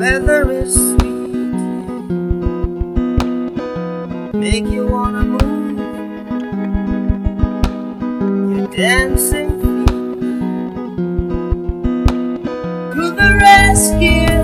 weather is sweet, make you dancing feet to the rescue.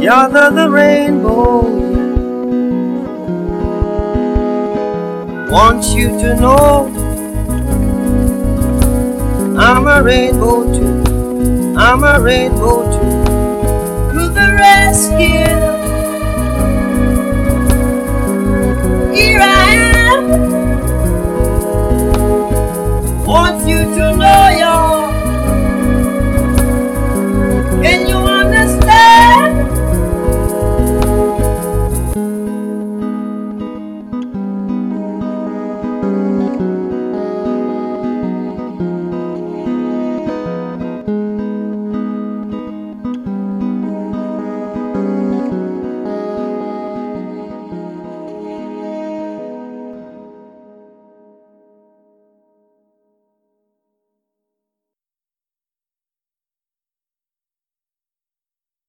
Gather the rainbow want you to know I'm a rainbow too. I'm a rainbow too. To the rescue.